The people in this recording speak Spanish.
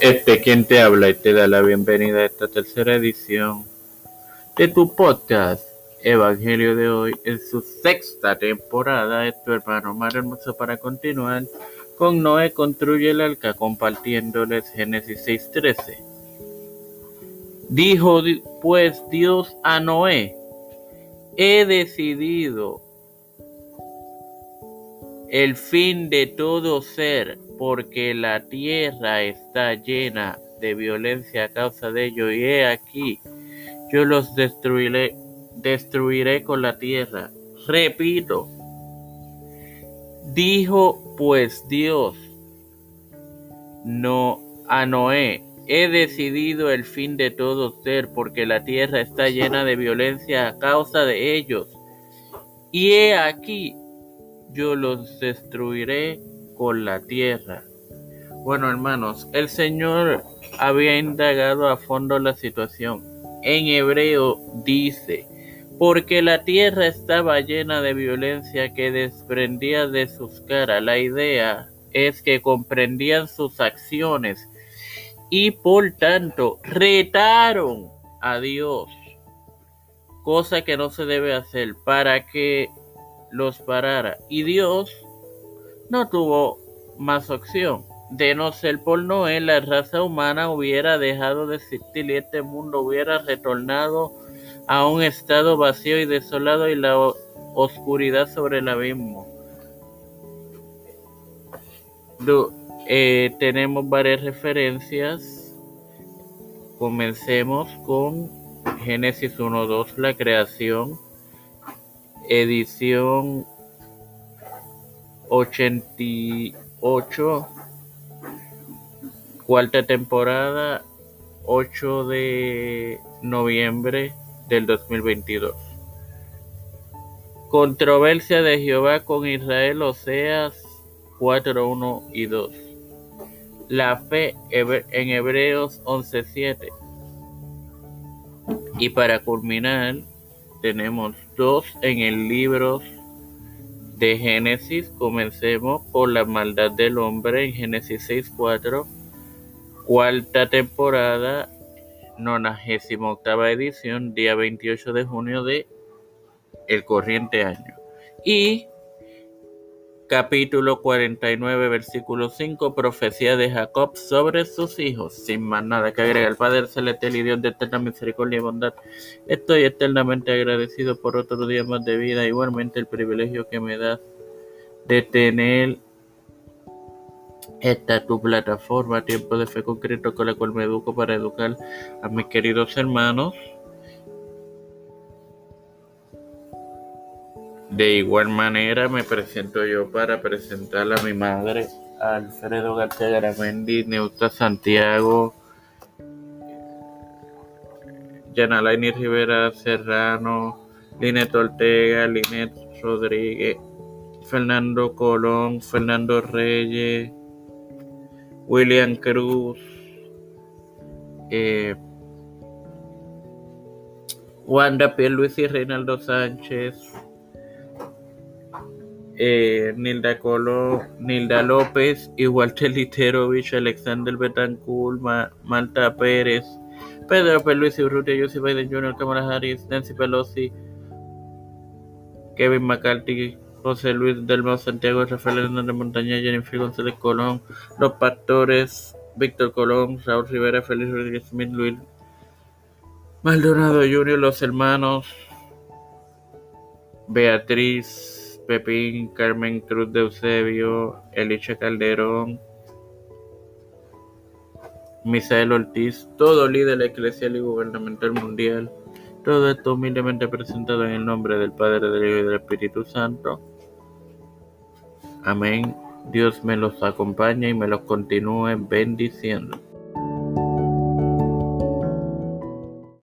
Este quien te habla y te da la bienvenida a esta tercera edición de tu podcast Evangelio de hoy en su sexta temporada. Es tu hermano Mar Hermoso para continuar con Noé construye el arca compartiéndoles Génesis 6:13. Dijo pues Dios a Noé, he decidido el fin de todo ser, porque la tierra está llena de violencia a causa de ello, y he aquí, yo los destruiré, destruiré con la tierra. Repito, dijo pues Dios no a Noé, he decidido el fin de todo ser, porque la tierra está llena de violencia a causa de ellos. Y he aquí, yo los destruiré con la tierra. Bueno, hermanos, el Señor había indagado a fondo la situación. En hebreo dice, porque la tierra estaba llena de violencia que desprendía de sus caras. La idea es que comprendían sus acciones y por tanto retaron a Dios, cosa que no se debe hacer para que los parara. Y Dios no tuvo más opción. De no ser por Noé, la raza humana hubiera dejado de existir y este mundo hubiera retornado a un estado vacío y desolado y la oscuridad sobre el abismo. Eh, tenemos varias referencias. Comencemos con Génesis 1.2, la creación edición 88, cuarta temporada, 8 de noviembre del 2022. Controversia de Jehová con Israel, Oseas 4, 1 y 2. La fe en Hebreos 11.7. Y para culminar, tenemos dos en el libro de Génesis. Comencemos por la maldad del hombre en Génesis 6.4, cuarta temporada, 98 edición, día 28 de junio de el corriente año. Y capítulo 49, versículo 5, profecía de Jacob sobre sus hijos. Sin más nada que agregar, Padre celestial y Dios de eterna misericordia y bondad, estoy eternamente agradecido por otro día más de vida, igualmente el privilegio que me das de tener esta tu plataforma, Tiempo de Fe Concreto, con la cual me educo para educar a mis queridos hermanos De igual manera me presento yo para presentar a mi madre, Alfredo García Garamendi, Neuta Santiago, Yanalaini Rivera Serrano, Linet Ortega, Linet Rodríguez, Fernando Colón, Fernando Reyes, William Cruz, eh, Wanda Luis y Reinaldo Sánchez, eh, Nilda Colo, Nilda López, Walter Literovich, Alexander Betancourt, Malta Pérez, Pedro Luis Urrutia, Joseph Biden Jr., Kamala Harris, Nancy Pelosi, Kevin McCarthy, José Luis Delmo, Santiago Rafael Hernández Montaña, Jennifer González Colón, Los Pastores, Víctor Colón, Raúl Rivera, Félix Rodríguez Smith, Luis Maldonado Jr., Los Hermanos, Beatriz Pepín, Carmen Cruz de Eusebio, Elisha Calderón, Misael Ortiz, todo líder eclesial y gubernamental mundial. Todo esto humildemente presentado en el nombre del Padre, del Hijo y del Espíritu Santo. Amén. Dios me los acompañe y me los continúe bendiciendo.